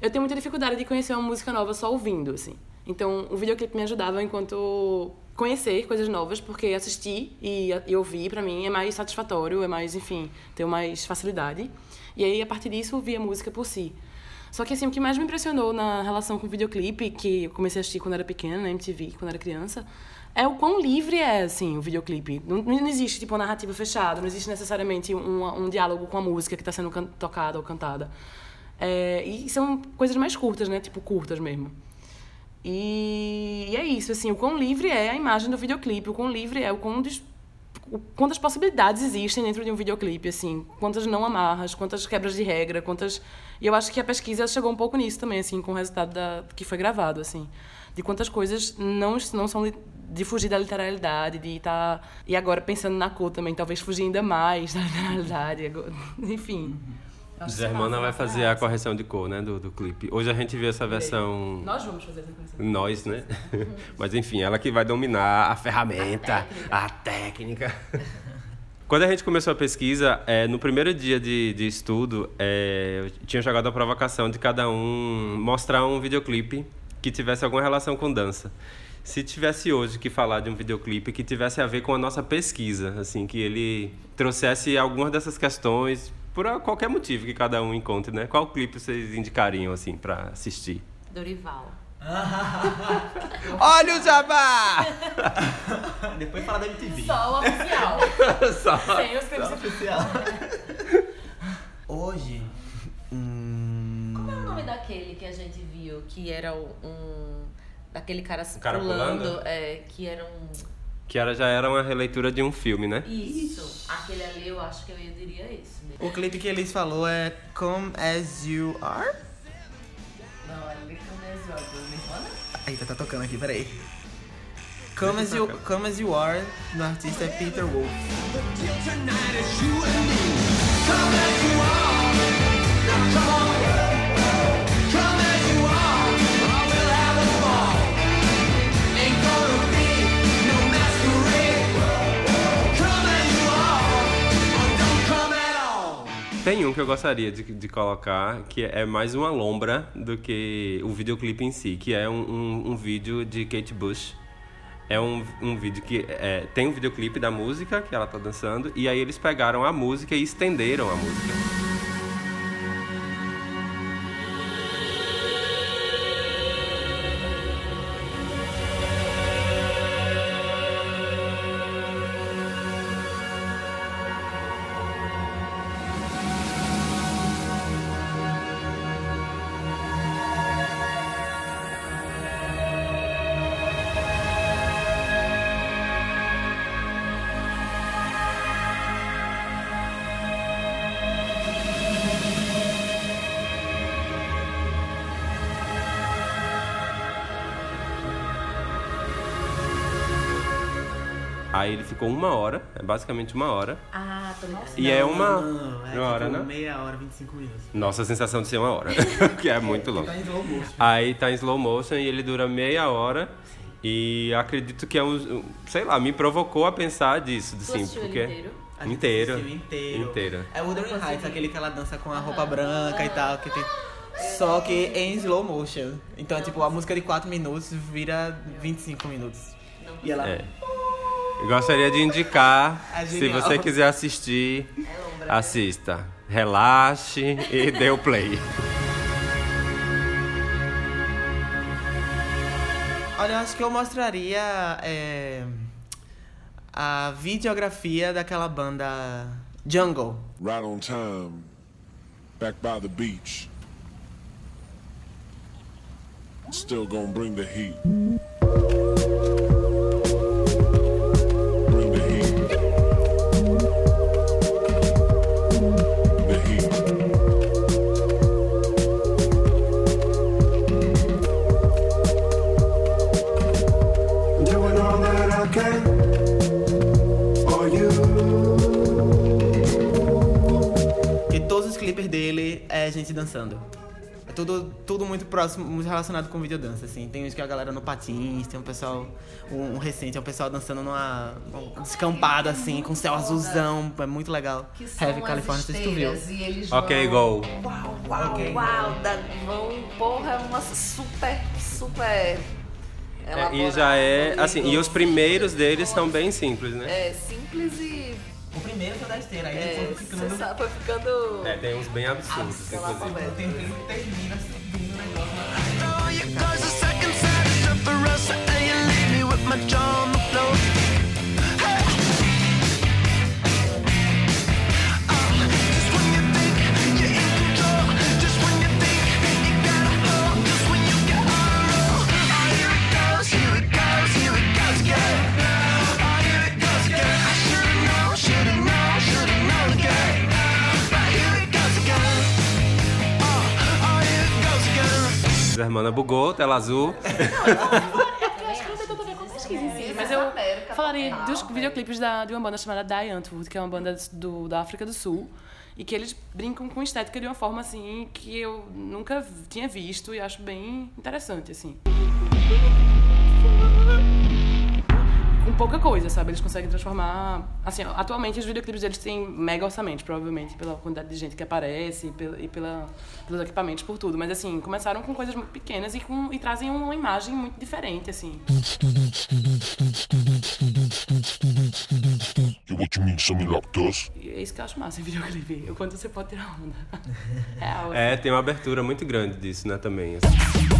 Eu tenho muita dificuldade de conhecer uma música nova só ouvindo, assim. Então, o videoclipe me ajudava enquanto conhecer coisas novas, porque assistir e, e ouvir, pra mim, é mais satisfatório, é mais, enfim, tenho mais facilidade. E aí, a partir disso, ouvir a música por si. Só que, assim, o que mais me impressionou na relação com o videoclipe, que eu comecei a assistir quando era pequena, na MTV, quando era criança, é o quão livre é, assim, o videoclipe. Não, não existe, tipo, uma narrativa fechada, não existe necessariamente um, um diálogo com a música que está sendo tocada ou cantada. É, e são coisas mais curtas, né? Tipo, curtas mesmo. E, e é isso, assim, o quão livre é a imagem do videoclipe, o quão livre é, o quão des- o- quantas possibilidades existem dentro de um videoclipe, assim, quantas não amarras, quantas quebras de regra, quantas... E eu acho que a pesquisa chegou um pouco nisso também, assim, com o resultado da, que foi gravado, assim, de quantas coisas não, não são li- de fugir da literalidade, de estar... E agora, pensando na cor também, talvez fugir ainda mais da literalidade, agora- enfim. Que Germana vai fazer a correção de cor, né, do, do clipe. Hoje a gente viu essa versão... Nós vamos fazer essa coisa. Nós, né? Mas enfim, ela que vai dominar a ferramenta, a técnica. Quando a gente começou a pesquisa, é, no primeiro dia de, de estudo, é, eu tinha jogado a provocação de cada um mostrar um videoclipe que tivesse alguma relação com dança. Se tivesse hoje que falar de um videoclipe que tivesse a ver com a nossa pesquisa, assim, que ele trouxesse algumas dessas questões por qualquer motivo que cada um encontre, né? Qual clipe vocês indicariam, assim, para assistir? Dorival. Olha o jabá! Depois fala da MTV. Só o oficial. Só- Sem os clipes oficial. Hoje. hum, Como é o nome daquele que a gente viu que era o- um. daquele cara, cara pulando? pulando? É, que era um. Que era, já era uma releitura de um filme, né? Isso. Aquele ali eu acho que eu diria esse. mesmo. O clipe que eles falou é Come As You Are? Não, ali começou do Nirvana. Eita, tá tocando aqui, peraí. Come As You, Come As You Are, do artista é Peter Wolf. Tem um que eu gostaria de, de colocar, que é mais uma lombra do que o videoclipe em si, que é um, um, um vídeo de Kate Bush. É um, um vídeo que é, tem um videoclipe da música que ela tá dançando, e aí eles pegaram a música e estenderam a música. Aí ele ficou uma hora, é basicamente uma hora. Ah, tô ligado. E é uma. Não, é uma hora, tipo né? meia hora, 25 minutos. Nossa, a sensação de ser uma hora, que é muito longo. Tá em slow motion. Aí tá em slow motion e ele dura meia hora. E acredito que é um. Sei lá, me provocou a pensar disso, assim, porque. inteiro? Inteiro. inteiro. Inteiro. É Wuthering Heights, aquele que ela dança com a roupa branca e tal, que tem... Só que em slow motion. Então, é tipo, a música de 4 minutos vira 25 minutos. E ela... É. Gostaria de indicar, É se você quiser assistir, assista. Relaxe e dê o play. Olha, eu acho que eu mostraria é, a videografia daquela banda Jungle. Right on time, back by the beach. Still gonna bring the heat. É gente dançando. É tudo, tudo muito próximo, muito relacionado com videodança, assim. Tem uns que a galera no patins, tem um pessoal, um, um recente, é um pessoal dançando numa um descampado, assim, com céu azulzão. É muito legal. Que são Heavy California, não sei se tu viu. Ok, vão... go. Uau, uau, Ok. uau. Da, vão, porra, é uma super, super... É, e já é, elaborado, assim, e os primeiros deles são bem simples, né? É simples e... O primeiro foi da esteira, aí É, ficando... você sabe, foi ficando... É, tem uns bem absurdos, inclusive. Tem que termina subindo o negócio. A Hermana bugou, tela azul. Acho que não tem tanto a ver com pesquisa em si, mas eu falaria dos videoclipes da, de uma banda chamada Die Antwoord, que é uma banda do, da África do Sul, e que eles brincam com estética de uma forma assim que eu nunca tinha visto e acho bem interessante assim. Pouca coisa, sabe? Eles conseguem transformar. Assim, atualmente os videoclipes deles têm mega orçamento, provavelmente, pela quantidade de gente que aparece e, pela, e pela, pelos equipamentos, por tudo. Mas assim, começaram com coisas muito pequenas e, com, e trazem uma imagem muito diferente, assim. E é isso que eu acho massa em videoclipe. O quanto você pode tirar onda. Real. É, tem uma abertura muito grande disso, né, também. assim.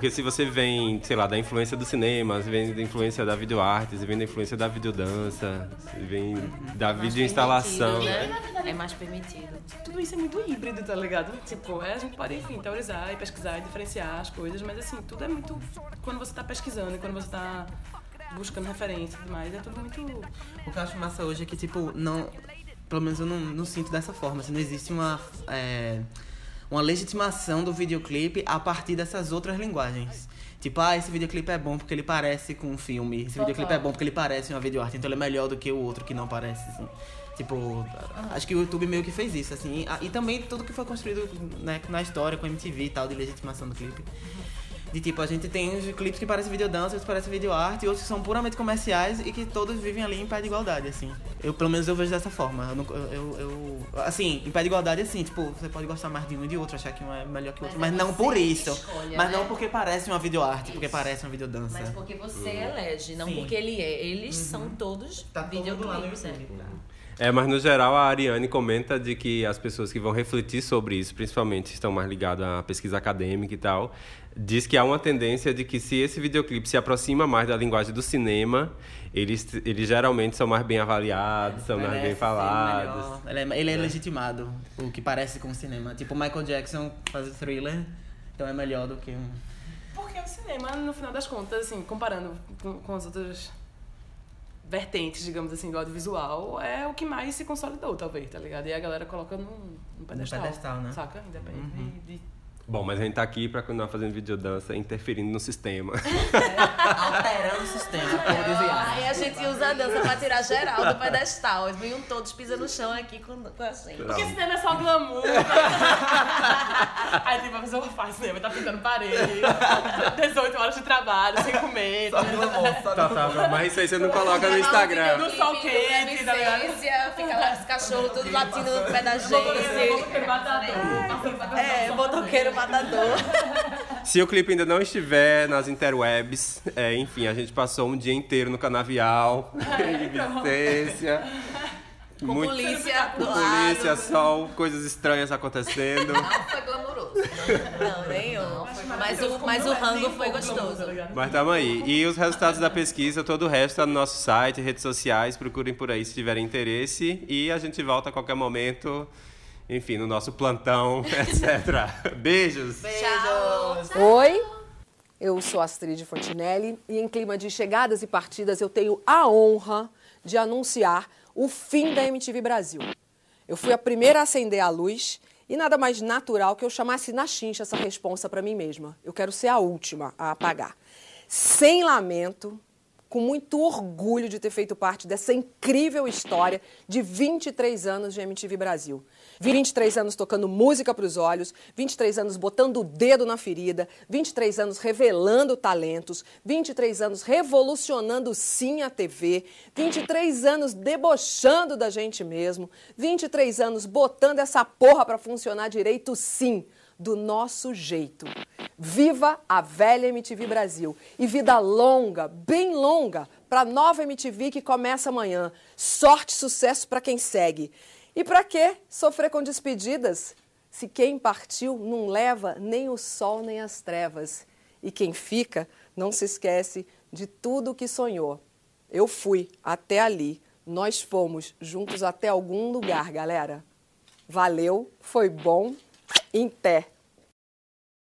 Porque se você vem, sei lá, da influência do cinema, você vem da influência da videoarte, você vem da influência da videodança, você vem da videoinstalação. Né? É mais permitido. Tudo isso é muito híbrido, tá ligado? Tipo, é, a gente pode, enfim, teorizar e pesquisar e diferenciar as coisas, mas assim, tudo é muito. Quando você tá pesquisando e quando você tá buscando referência e tudo mais, é tudo muito. O que eu acho massa hoje é que, tipo, não. Pelo menos eu não, não sinto dessa forma. Assim, não existe uma. é, uma legitimação do videoclipe a partir dessas outras linguagens. Tipo, ah, esse videoclipe é bom porque ele parece com um filme. Esse Total. videoclipe é bom porque ele parece uma videoarte. Então ele é melhor do que o outro que não parece, assim. Tipo, acho que o YouTube meio que fez isso, assim. Ah, E também tudo que foi construído né, na história, com MTV e tal, de legitimação do clipe. De tipo, a gente tem os clipes que parecem videodança, outros que parecem videoarte, e outros que são puramente comerciais e que todos vivem ali em pé de igualdade, assim. Eu, pelo menos, eu vejo dessa forma. Eu, não- eu, eu- assim, em pé de igualdade, assim, tipo, você pode gostar mais de um e de outro, achar que um é melhor que o outro, Mas mas, é não você por isso. escolhe, mas né? não porque parece uma videoarte, porque parece uma videodança. Mas porque você Uhum. elege, não Sim. porque ele é. Eles são todos Tá todo videoclipes. É. É, mas no geral a Ariane comenta de que as pessoas que vão refletir sobre isso, principalmente estão mais ligadas à pesquisa acadêmica e tal, diz que há uma tendência de que se esse videoclipe se aproxima mais da linguagem do cinema, eles, eles geralmente são mais bem avaliados, são mais bem falados. Ele é, ele é legitimado, o que parece com o cinema. Tipo, Michael Jackson faz o thriller, então é melhor do que um. Porque o cinema, no final das contas, assim, comparando com, com as outras vertentes, digamos assim, do audiovisual, é o que mais se consolidou, talvez, tá ligado? E a galera coloca num, num pedestal. pedestal, né? Saca? Independente Uhum. de, de Bom, mas a gente tá aqui pra continuar fazendo videodança, interferindo no sistema. Alterando o sistema, por desviar. Aí a gente usa a dança pra tirar geral do pedestal. Eles vinham todos pisando no chão aqui com, com a gente. Porque cinema é só glamour. Aí tipo, a pessoa faz cinema, tá pintando parede, 18 horas de trabalho, sem comer. Só glamour, só Tá, tá, mas isso aí você não coloca no Instagram. No sol quente, tá ligado? Fica lá os cachorros tudo latindo no pé da gente. É, motoqueiro matador. Se o clipe ainda não estiver nas interwebs, é, enfim, a gente passou um dia inteiro no canavial, em Vicência. Com polícia com do polícia, lado. sol, coisas estranhas acontecendo. Não foi glamouroso. Não, nenhum. Mas o, mas o rango foi gostoso. Mas tamo aí. E os resultados da pesquisa, todo o resto tá no nosso site, redes sociais. Procurem por aí se tiverem interesse. E a gente volta a qualquer momento. Enfim, no nosso plantão, etc. Beijos. Beijos. Oi, eu sou Astrid Fontinelli e em clima de chegadas e partidas eu tenho a honra de anunciar o fim da MTV Brasil. Eu fui a primeira a acender a luz e nada mais natural que eu chamasse na chincha essa responsa para mim mesma. Eu quero ser a última a apagar. Sem lamento, com muito orgulho de ter feito parte dessa incrível história de 23 anos de MTV Brasil. 23 anos tocando música para os olhos, 23 anos botando o dedo na ferida, 23 anos revelando talentos, 23 anos revolucionando sim a TV, 23 anos debochando da gente mesmo, 23 anos botando essa porra para funcionar direito sim, do nosso jeito. Viva a velha MTV Brasil e vida longa, bem longa, para a nova MTV que começa amanhã. Sorte e sucesso para quem segue. E para que sofrer com despedidas se quem partiu não leva nem o sol nem as trevas? E quem fica não se esquece de tudo o que sonhou. Eu fui até ali, nós fomos juntos até algum lugar, galera. Valeu, foi bom, em pé.